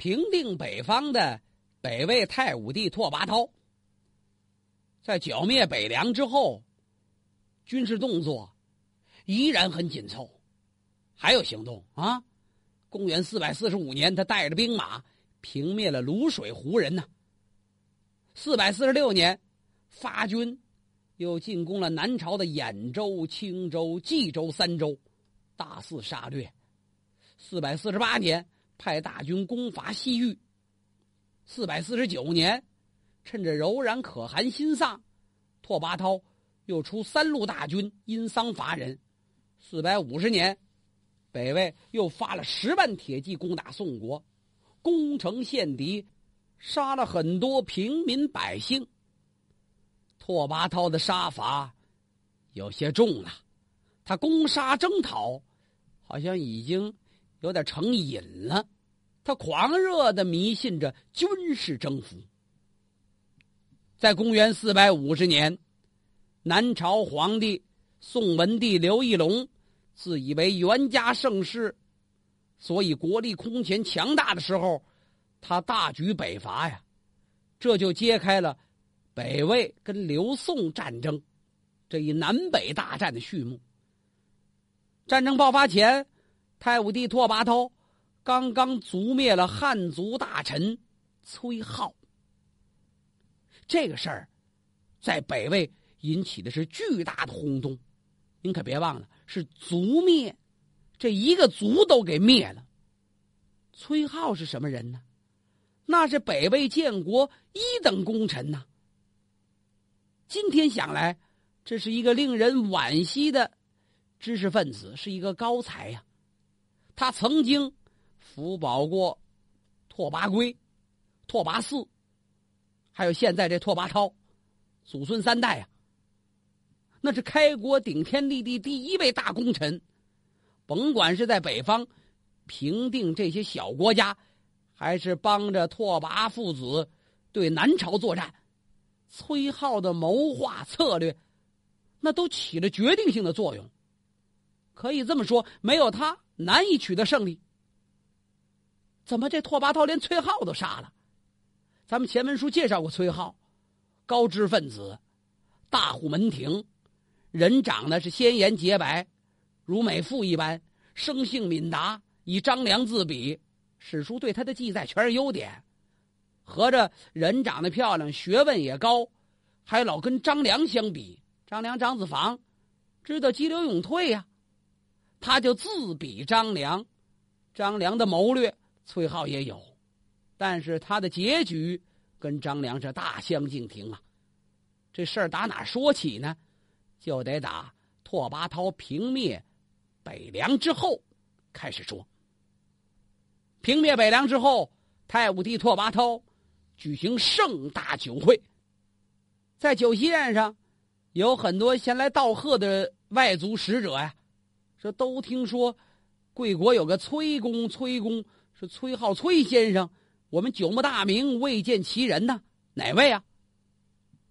平定北方的北魏太武帝拓跋焘，在剿灭北凉之后，军事动作依然很紧凑，还有行动啊！公元四百四十五年，他带着兵马平灭了卤水胡人呢。四百四十六年，发军又进攻了南朝的兖州、青州、冀州三州，大肆杀掠。四百四十八年，派大军攻伐西域。四百四十九年，趁着柔然可汗心丧，拓跋焘又出三路大军因丧伐人。四百五十年。北魏又发了十万铁骑攻打宋国，攻城陷敌，杀了很多平民百姓。拓跋焘的杀伐有些重了，他攻杀征讨，好像已经有点成瘾了。他狂热的迷信着军事征服。在公元四百五十年，南朝皇帝宋文帝刘义隆。自以为袁家盛世，所以国力空前强大的时候，他大举北伐呀，这就揭开了北魏跟刘宋战争这一南北大战的序幕。战争爆发前，太武帝拓跋焘刚刚族灭了汉族大臣崔浩，这个事儿在北魏引起的是巨大的轰动。您可别忘了。是族灭，这一个族都给灭了。崔浩是什么人呢？那是北魏建国一等功臣呐。今天想来，这是一个令人惋惜的知识分子，是一个高才呀。他曾经辅保过拓跋圭、拓跋嗣，还有现在这拓跋焘，祖孙三代呀。那是开国顶天立地第一位大功臣，甭管是在北方平定这些小国家，还是帮着拓跋父子对南朝作战，崔浩的谋划策略，那都起了决定性的作用。可以这么说，没有他难以取得胜利。怎么这拓跋焘连崔浩都杀了？咱们前文书介绍过崔浩，高知分子，大户门庭。人长得是鲜颜洁白，如美妇一般，生性敏达，以张良自比。史书对他的记载全是优点，合着人长得漂亮，学问也高，还老跟张良相比。张良、张子房知道激流勇退呀，他就自比张良。张良的谋略，崔浩也有，但是他的结局跟张良是大相径庭啊。这事儿打哪说起呢？就得打拓跋焘平灭北凉之后开始说。平灭北凉之后，太武帝拓跋焘举行盛大酒会，在酒席宴上，有很多前来道贺的外族使者呀，说都听说贵国有个崔公，崔公是崔浩崔先生，我们久慕大名，未见其人呢，哪位啊？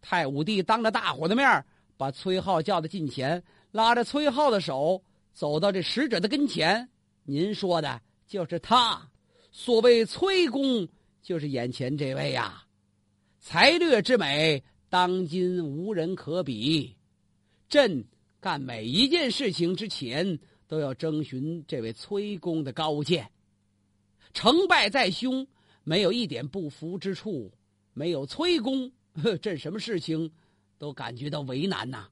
太武帝当着大伙的面把崔浩叫到近前，拉着崔浩的手走到这使者的跟前。您说的就是他，所谓崔公，就是眼前这位呀。才略之美，当今无人可比。朕干每一件事情之前，都要征询这位崔公的高见。成败在胸，没有一点不服之处。没有崔公，朕什么事情？都感觉到为难呐，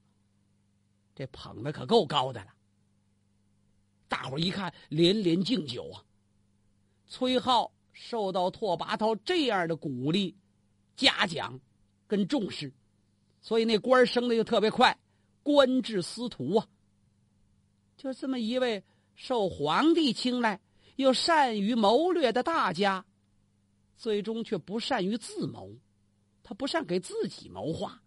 这捧的可够高的了。大伙一看，连连敬酒啊。崔浩受到拓跋焘这样的鼓励、嘉奖跟重视，所以那官升的就特别快，官至司徒啊。就这么一位受皇帝青睐又善于谋略的大家，最终却不善于自谋，他不善给自己谋划。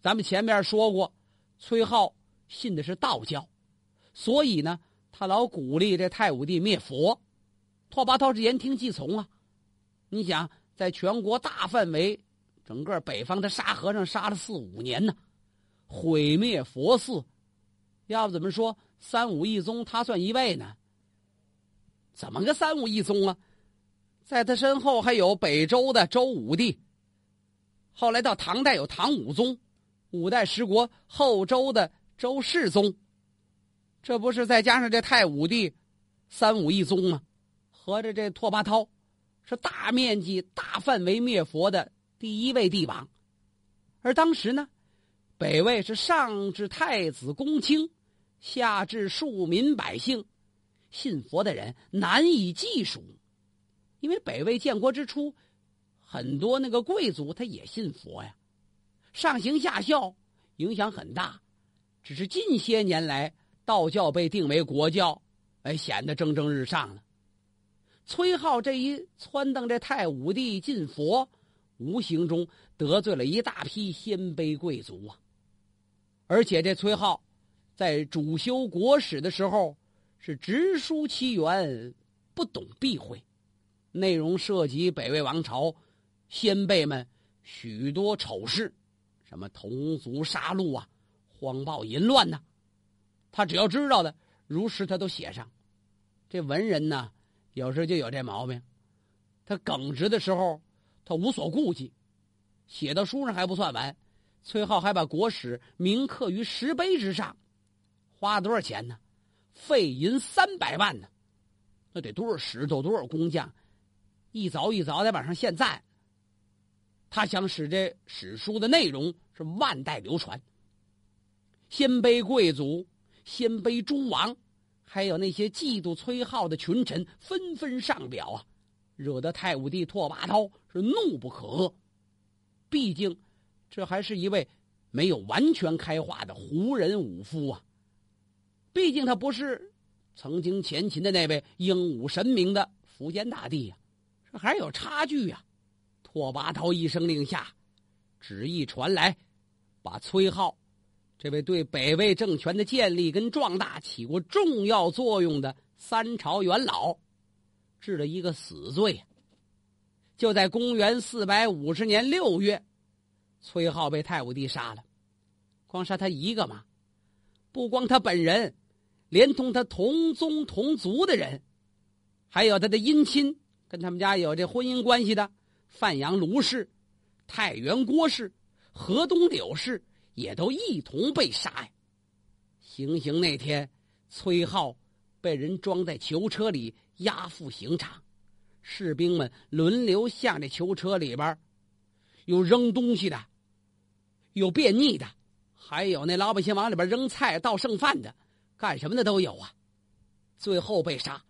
咱们前面说过，崔浩信的是道教，所以呢，他老鼓励这太武帝灭佛。拓跋焘是言听计从啊。你想，在全国大范围，整个北方的沙和尚杀了四五年呢，毁灭佛寺，要不怎么说三武一宗，他算一位呢？怎么个三武一宗啊？在他身后还有北周的周武帝。后来到唐代有唐武宗，五代十国后周的周世宗。这不是再加上这太武帝，三武一宗吗？合着这拓跋焘是大面积、大范围灭佛的第一位帝王。而当时呢，北魏是上至太子公卿，下至庶民百姓，信佛的人难以计数。因为北魏建国之初，很多那个贵族他也信佛呀，上行下效，影响很大。只是近些年来，道教被定为国教，哎，显得蒸蒸日上了。崔浩这一撺掇这太武帝进佛，无形中得罪了一大批鲜卑贵族啊。而且这崔浩在主修国史的时候，是直抒其源，不懂避讳。内容涉及北魏王朝先辈们许多丑事，什么同族杀戮啊、荒暴淫乱呐，他只要知道的，如实他都写上。这文人呢，有时候就有这毛病，他耿直的时候，他无所顾忌，写到书上还不算完，崔浩还把国史铭刻于石碑之上，花多少钱呢？费银三百万呢，那得多少石头，多少工匠？一凿一凿的往上献赞。他想使这史书的内容是万代流传。鲜卑贵族、鲜卑诸王，还有那些嫉妒崔浩的群臣，纷纷上表啊，惹得太武帝拓跋焘是怒不可遏。毕竟，这还是一位没有完全开化的胡人武夫啊。毕竟他不是曾经前秦的那位英武神明的苻坚大帝呀。还有差距呀！拓跋焘一声令下，旨意传来，把崔浩这位对北魏政权的建立跟壮大起过重要作用的三朝元老，治了一个死罪。就在公元四百五十年六月，崔浩被太武帝杀了。光杀他一个吗？不光他本人，连同他同宗同族的人，还有他的姻亲。跟他们家有这婚姻关系的范阳卢氏、太原郭氏、河东柳氏也都一同被杀呀。行刑那天，崔浩被人装在囚车里押赴刑场，士兵们轮流向这囚车里边有扔东西的，有便溺的，还有那老百姓往里边扔菜倒剩饭的，干什么的都有啊。最后被杀。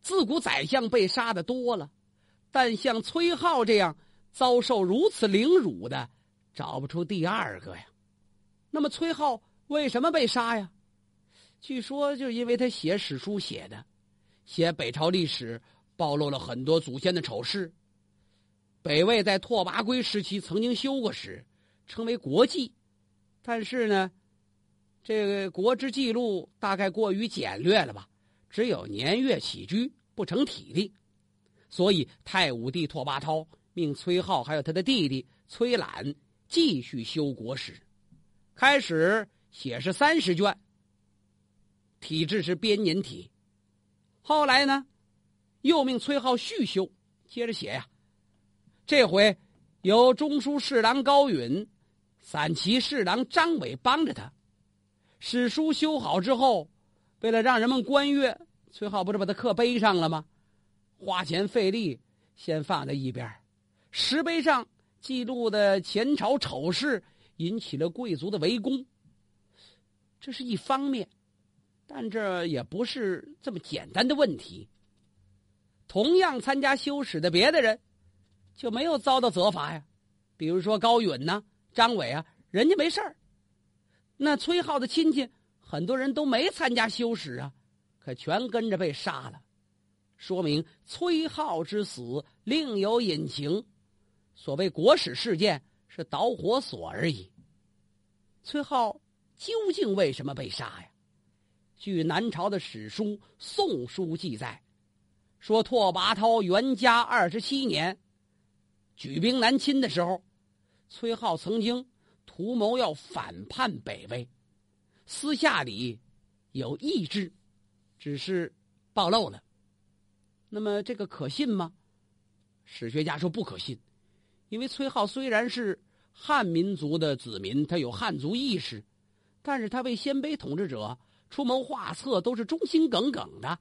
自古宰相被杀的多了，但像崔浩这样遭受如此凌辱的，找不出第二个呀。那么崔浩为什么被杀呀？据说就因为他写史书写的，写北朝历史，暴露了很多祖先的丑事。北魏在拓跋圭时期曾经修过史，称为国记，但是呢，这个国之记录大概过于简略了吧。只有年月起居不成体例，所以太武帝拓跋焘命崔浩还有他的弟弟崔览继续修国史，开始写是三十卷，体制是编年体。后来呢，又命崔浩续修，接着写呀。这回由中书侍郎高允、散骑侍郎张伟帮着他，史书修好之后。为了让人们观阅，崔浩不是把他刻碑上了吗？花钱费力，先放在一边石碑上记录的前朝丑事引起了贵族的围攻，这是一方面，但这也不是这么简单的问题。同样参加修史的别的人，就没有遭到责罚呀。比如说高允呐、张伟啊，人家没事儿。那崔浩的亲戚。很多人都没参加修史啊，可全跟着被杀了，说明崔浩之死另有隐情。所谓国史事件是导火索而已。崔浩究竟为什么被杀呀？据南朝的史书《宋书》记载，说拓跋焘元嘉二十七年举兵南侵的时候，崔浩曾经图谋要反叛北魏。私下里有意志，只是暴露了。那么这个可信吗？史学家说不可信，因为崔浩虽然是汉民族的子民，他有汉族意识，但是他为鲜卑统治者出谋划策，都是忠心耿耿的。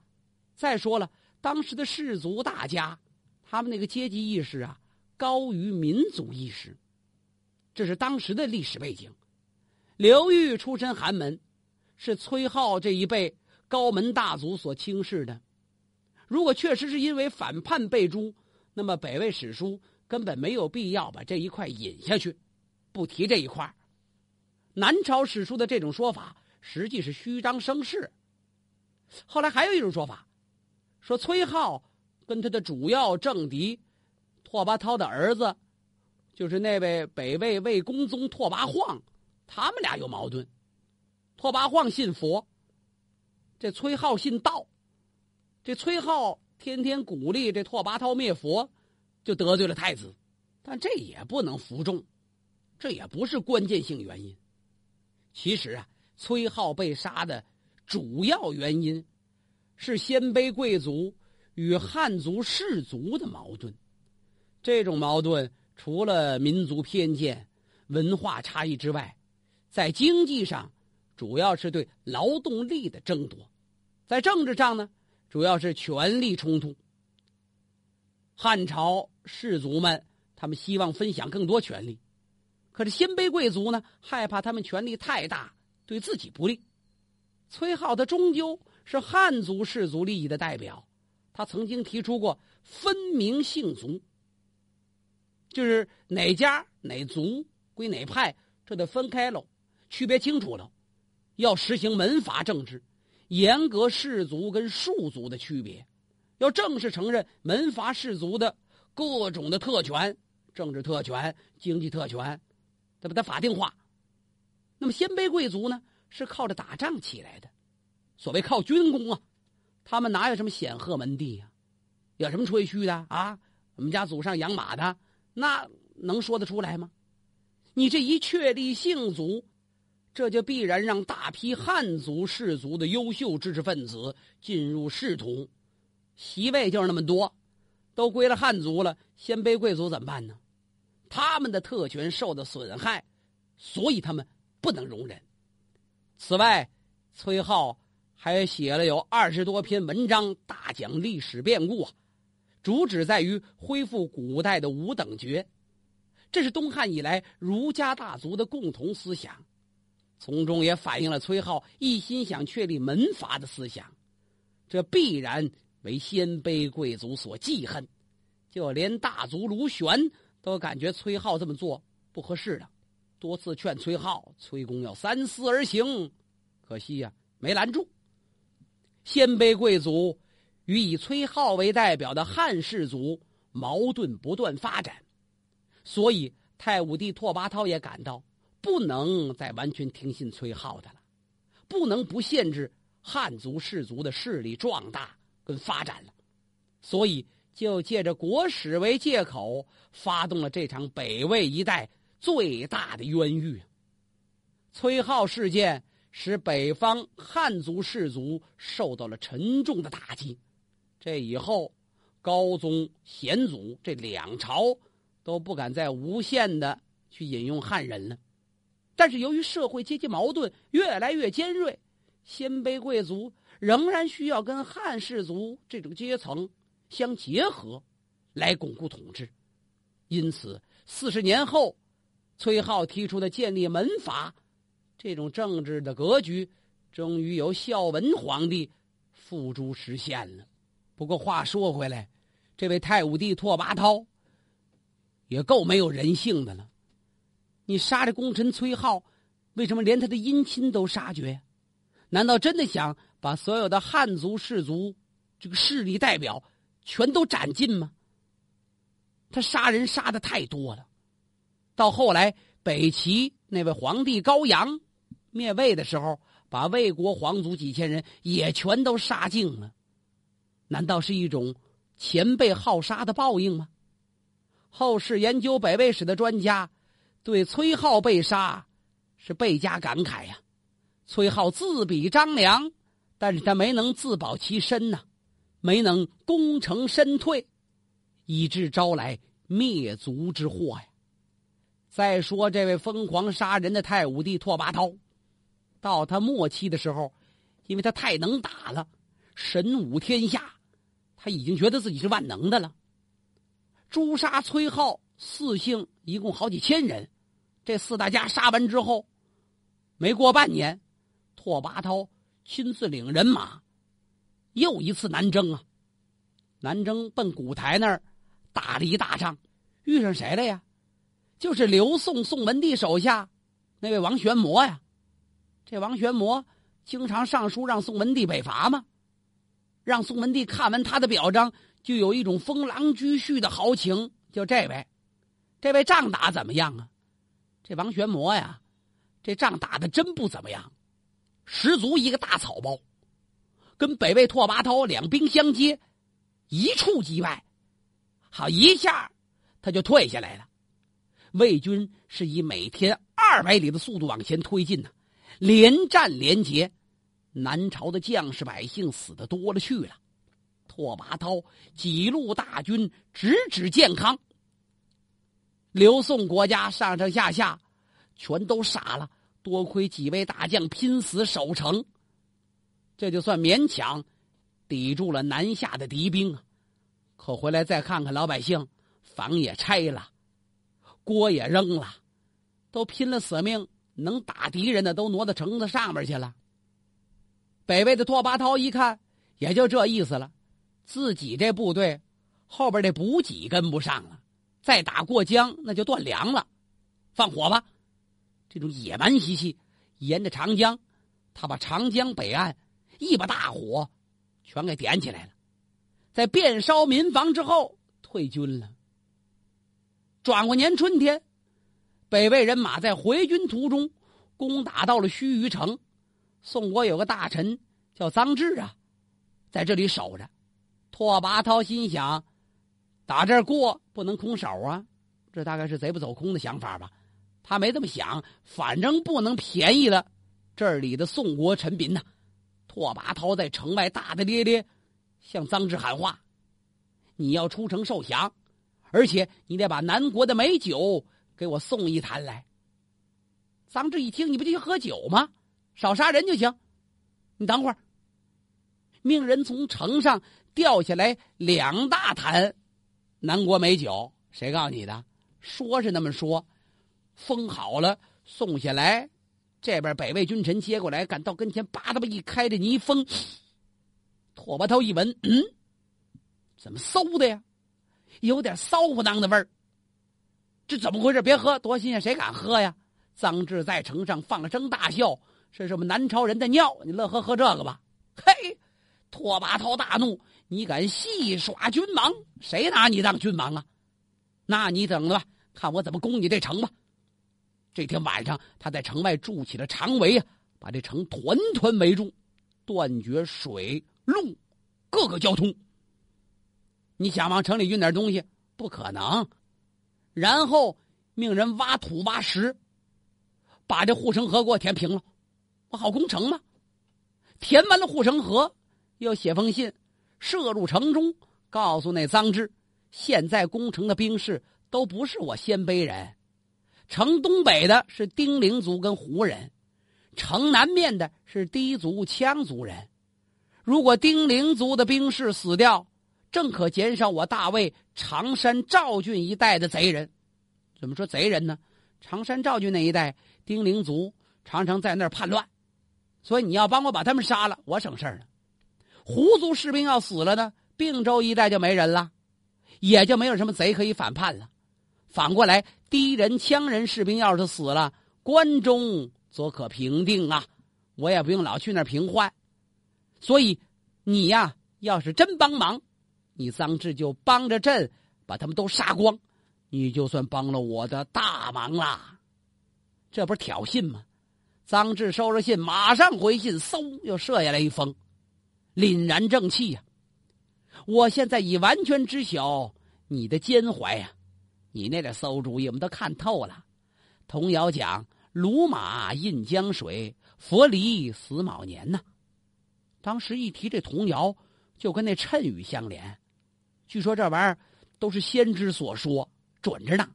再说了，当时的士族大家，他们那个阶级意识啊，高于民族意识，这是当时的历史背景。刘裕出身寒门，是崔浩这一辈高门大族所轻视的。如果确实是因为反叛被诛，那么北魏史书根本没有必要把这一块引下去，不提这一块。南朝史书的这种说法实际是虚张声势。后来还有一种说法，说崔浩跟他的主要政敌拓跋焘的儿子，就是那位北魏魏公宗拓跋晃。他们俩有矛盾，拓跋晃信佛，这崔浩信道，这崔浩天天鼓励这拓跋焘灭佛，就得罪了太子，但这也不能服众，这也不是关键性原因。其实啊，崔浩被杀的主要原因是鲜卑贵族与汉族士族的矛盾，这种矛盾除了民族偏见、文化差异之外。在经济上，主要是对劳动力的争夺；在政治上呢，主要是权力冲突。汉朝士族们他们希望分享更多权利，可是鲜卑贵族呢，害怕他们权力太大对自己不利。崔浩他终究是汉族氏族利益的代表，他曾经提出过分明姓族，就是哪家哪族归哪派，这得分开喽。区别清楚了，要实行门阀政治，严格士族跟庶族的区别，要正式承认门阀士族的各种的特权，政治特权、经济特权，得把它法定化。那么鲜卑贵族呢，是靠着打仗起来的，所谓靠军功啊，他们哪有什么显赫门第呀？有什么吹嘘的啊？我们家祖上养马的，那能说得出来吗？你这一确立姓族。这就必然让大批汉族士族的优秀知识分子进入仕途，席位就是那么多，都归了汉族了。鲜卑贵族怎么办呢？他们的特权受到损害，所以他们不能容忍。此外，崔浩还写了有二十多篇文章，大讲历史变故啊，主旨在于恢复古代的五等爵，这是东汉以来儒家大族的共同思想。从中也反映了崔浩一心想确立门阀的思想，这必然为鲜卑贵族所记恨，就连大族卢玄都感觉崔浩这么做不合适的，多次劝崔浩、崔公要三思而行，可惜呀没拦住。鲜卑贵族与以崔浩为代表的汉氏族矛盾不断发展，所以太武帝拓跋焘也感到。不能再完全听信崔浩的了，不能不限制汉族氏族的势力壮大跟发展了，所以就借着国史为借口，发动了这场北魏一代最大的冤狱。崔浩事件使北方汉族氏族受到了沉重的打击，这以后高宗显祖这两朝都不敢再无限的去引用汉人了。但是由于社会阶级矛盾越来越尖锐，鲜卑贵族仍然需要跟汉氏族这种阶层相结合，来巩固统治。因此，四十年后，崔浩提出的建立门阀这种政治的格局，终于由孝文皇帝付诸实现了。不过话说回来，这位太武帝拓跋焘也够没有人性的了。你杀这功臣崔浩，为什么连他的姻亲都杀绝？难道真的想把所有的汉族士族这个势力代表全都斩尽吗？他杀人杀的太多了，到后来北齐那位皇帝高阳灭魏的时候，把魏国皇族几千人也全都杀尽了。难道是一种前辈好杀的报应吗？后世研究北魏史的专家。对崔浩被杀，是倍加感慨呀。崔浩自比张良，但是他没能自保其身呐，没能功成身退，以致招来灭族之祸呀。再说这位疯狂杀人的太武帝拓跋焘，到他末期的时候，因为他太能打了，神武天下，他已经觉得自己是万能的了。诛杀崔浩四姓一共好几千人，这四大家杀完之后，没过半年，拓跋焘亲自领人马，又一次南征啊！南征奔古台那儿，打了一大仗，遇上谁了呀？就是刘宋宋文帝手下那位王玄谟呀。这王玄谟经常上书让宋文帝北伐嘛，让宋文帝看完他的表彰。就有一种封狼居胥的豪情。就这位，这位仗打怎么样啊？这王玄谟呀，这仗打的真不怎么样，十足一个大草包，跟北魏拓跋焘两兵相接，一触即败，好一下他就退下来了。魏军是以每天二百里的速度往前推进呢，连战连捷，南朝的将士百姓死的多了去了。拓跋焘几路大军直指建康，刘宋国家上上下下全都傻了。多亏几位大将拼死守城，这就算勉强抵住了南下的敌兵啊。可回来再看看老百姓，房也拆了，锅也扔了，都拼了死命能打敌人的都挪到城子上面去了。北魏的拓跋焘一看，也就这意思了。自己这部队后边这补给跟不上了，再打过江那就断粮了。放火吧！这种野蛮习气，沿着长江，他把长江北岸一把大火全给点起来了。在遍烧民房之后，退军了。转过年春天，北魏人马在回军途中攻打到了盱眙城。宋国有个大臣叫臧质啊，在这里守着。拓跋焘心想：“打这儿过不能空手啊，这大概是贼不走空的想法吧。”他没这么想，反正不能便宜了这里的宋国臣民呐。拓跋焘在城外大大咧咧向臧质喊话：“你要出城受降，而且你得把南国的美酒给我送一坛来。”臧质一听：“你不就去喝酒吗？少杀人就行。你等会儿，命人从城上。”掉下来两大坛南国美酒，谁告诉你的？说是那么说，封好了送下来，这边北魏君臣接过来，赶到跟前，叭的吧一开这泥封。拓跋焘一闻，嗯，怎么馊的呀？有点骚乎当的味儿。这怎么回事？别喝，多新鲜，谁敢喝呀？臧志在城上放声大笑，这是什么南朝人的尿？你乐呵喝这个吧？嘿，拓跋焘大怒。你敢戏耍君王？谁拿你当君王啊？那你等着吧，看我怎么攻你这城吧！这天晚上，他在城外筑起了长围啊，把这城团团围住，断绝水路各个交通。你想往城里运点东西，不可能。然后命人挖土挖石，把这护城河给我填平了，我好攻城吗。填完了护城河，又写封信。射入城中，告诉那臧质，现在攻城的兵士都不是我鲜卑人，城东北的是丁零族跟胡人，城南面的是氐族、羌族人。如果丁零族的兵士死掉，正可减少我大魏常山赵郡一带的贼人。怎么说贼人呢？常山赵郡那一带丁零族常常在那儿叛乱，所以你要帮我把他们杀了，我省事儿了。胡族士兵要死了呢，并州一带就没人了，也就没有什么贼可以反叛了。反过来，敌人、羌人士兵要是死了，关中则可平定啊，我也不用老去那儿平换。所以，你呀，要是真帮忙，你臧质就帮着朕把他们都杀光，你就算帮了我的大忙啦。这不是挑衅吗？臧质收了信，马上回信，嗖，又射下来一封。凛然正气呀！我现在已完全知晓你的奸怀呀！你那点馊主意我们都看透了。童谣讲“鲁马印江水，佛离死卯年”呐。当时一提这童谣，就跟那谶语相连。据说这玩意儿都是先知所说，准着呢。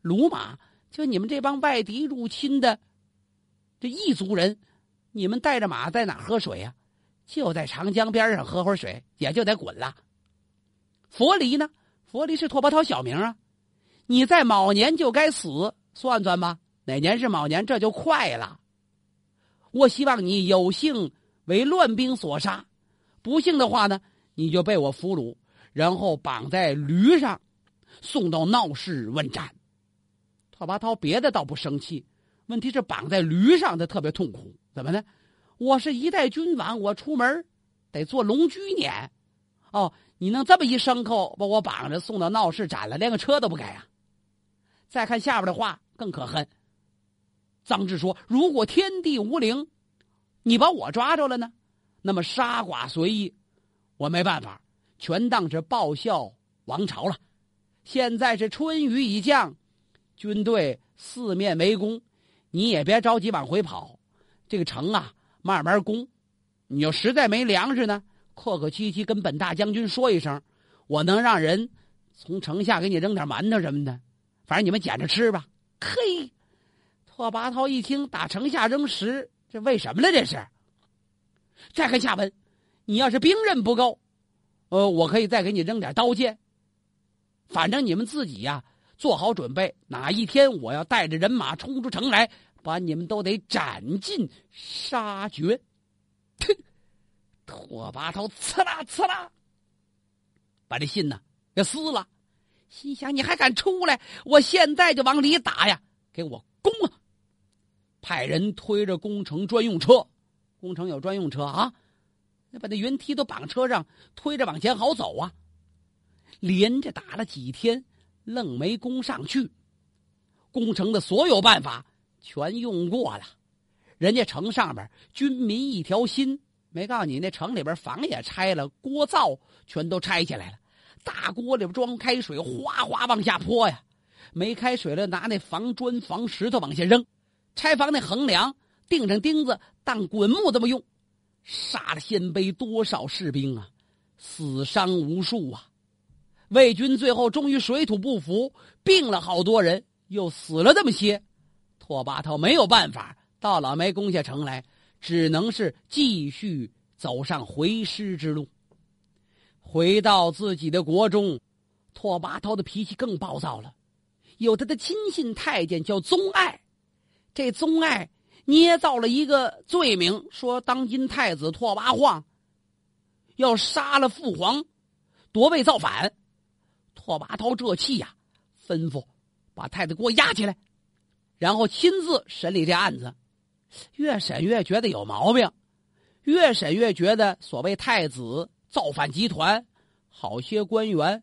鲁马就你们这帮外敌入侵的这异族人，你们带着马在哪喝水呀？就在长江边上喝会水，也就得滚了。佛离呢？佛离是拓跋焘小名啊。你在卯年就该死，算算吧，哪年是卯年？这就快了。我希望你有幸为乱兵所杀，不幸的话呢，你就被我俘虏，然后绑在驴上，送到闹市问斩。拓跋焘别的倒不生气，问题是绑在驴上他特别痛苦。怎么呢？我是一代君王，我出门得坐龙驹辇。哦，你弄这么一牲口把我绑着送到闹市斩了，连个车都不给啊！再看下边的话更可恨。臧志说：“如果天地无灵，你把我抓着了呢？那么杀剐随意，我没办法，全当是报效王朝了。现在是春雨已降，军队四面围攻，你也别着急往回跑。这个城啊，慢慢攻。你要实在没粮食呢，客客气气跟本大将军说一声，我能让人从城下给你扔点馒头什么的。”反正你们捡着吃吧。嘿，拓跋焘一听打城下扔食，这为什么呢？这是。再看下文，你要是兵刃不够，呃，我可以再给你扔点刀剑。反正你们自己呀，做好准备，哪一天我要带着人马冲出城来，把你们都得斩尽杀绝。哼！拓跋焘刺啦刺啦，把这信呢给撕了。心想：“你还敢出来？我现在就往里打呀！给我攻啊！”派人推着攻城专用车，攻城有专用车啊，那把那云梯都绑车上，推着往前好走啊。连着打了几天，愣没攻上去。攻城的所有办法全用过了，人家城上边军民一条心，没告诉你那城里边房也拆了，锅灶全都拆起来了。大锅里边装开水，哗哗往下泼呀！没开水了，拿那防砖、防石头往下扔。拆房那横梁钉上钉子当滚木这么用，杀了鲜卑多少士兵啊！死伤无数啊！魏军最后终于水土不服，病了好多人，又死了这么些。拓跋焘没有办法，到老没攻下城来，只能是继续走上回师之路。回到自己的国中，拓跋焘的脾气更暴躁了。有他的亲信太监叫宗爱，这宗爱捏造了一个罪名，说当今太子拓跋晃要杀了父皇，夺位造反。拓跋焘这气呀，吩咐把太子给我押起来，然后亲自审理这案子。越审越觉得有毛病，越审越觉得所谓太子。造反集团，好些官员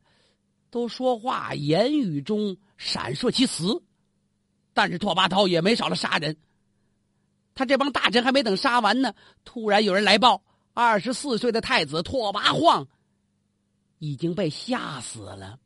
都说话言语中闪烁其词，但是拓跋焘也没少了杀人。他这帮大臣还没等杀完呢，突然有人来报：二十四岁的太子拓跋晃已经被吓死了。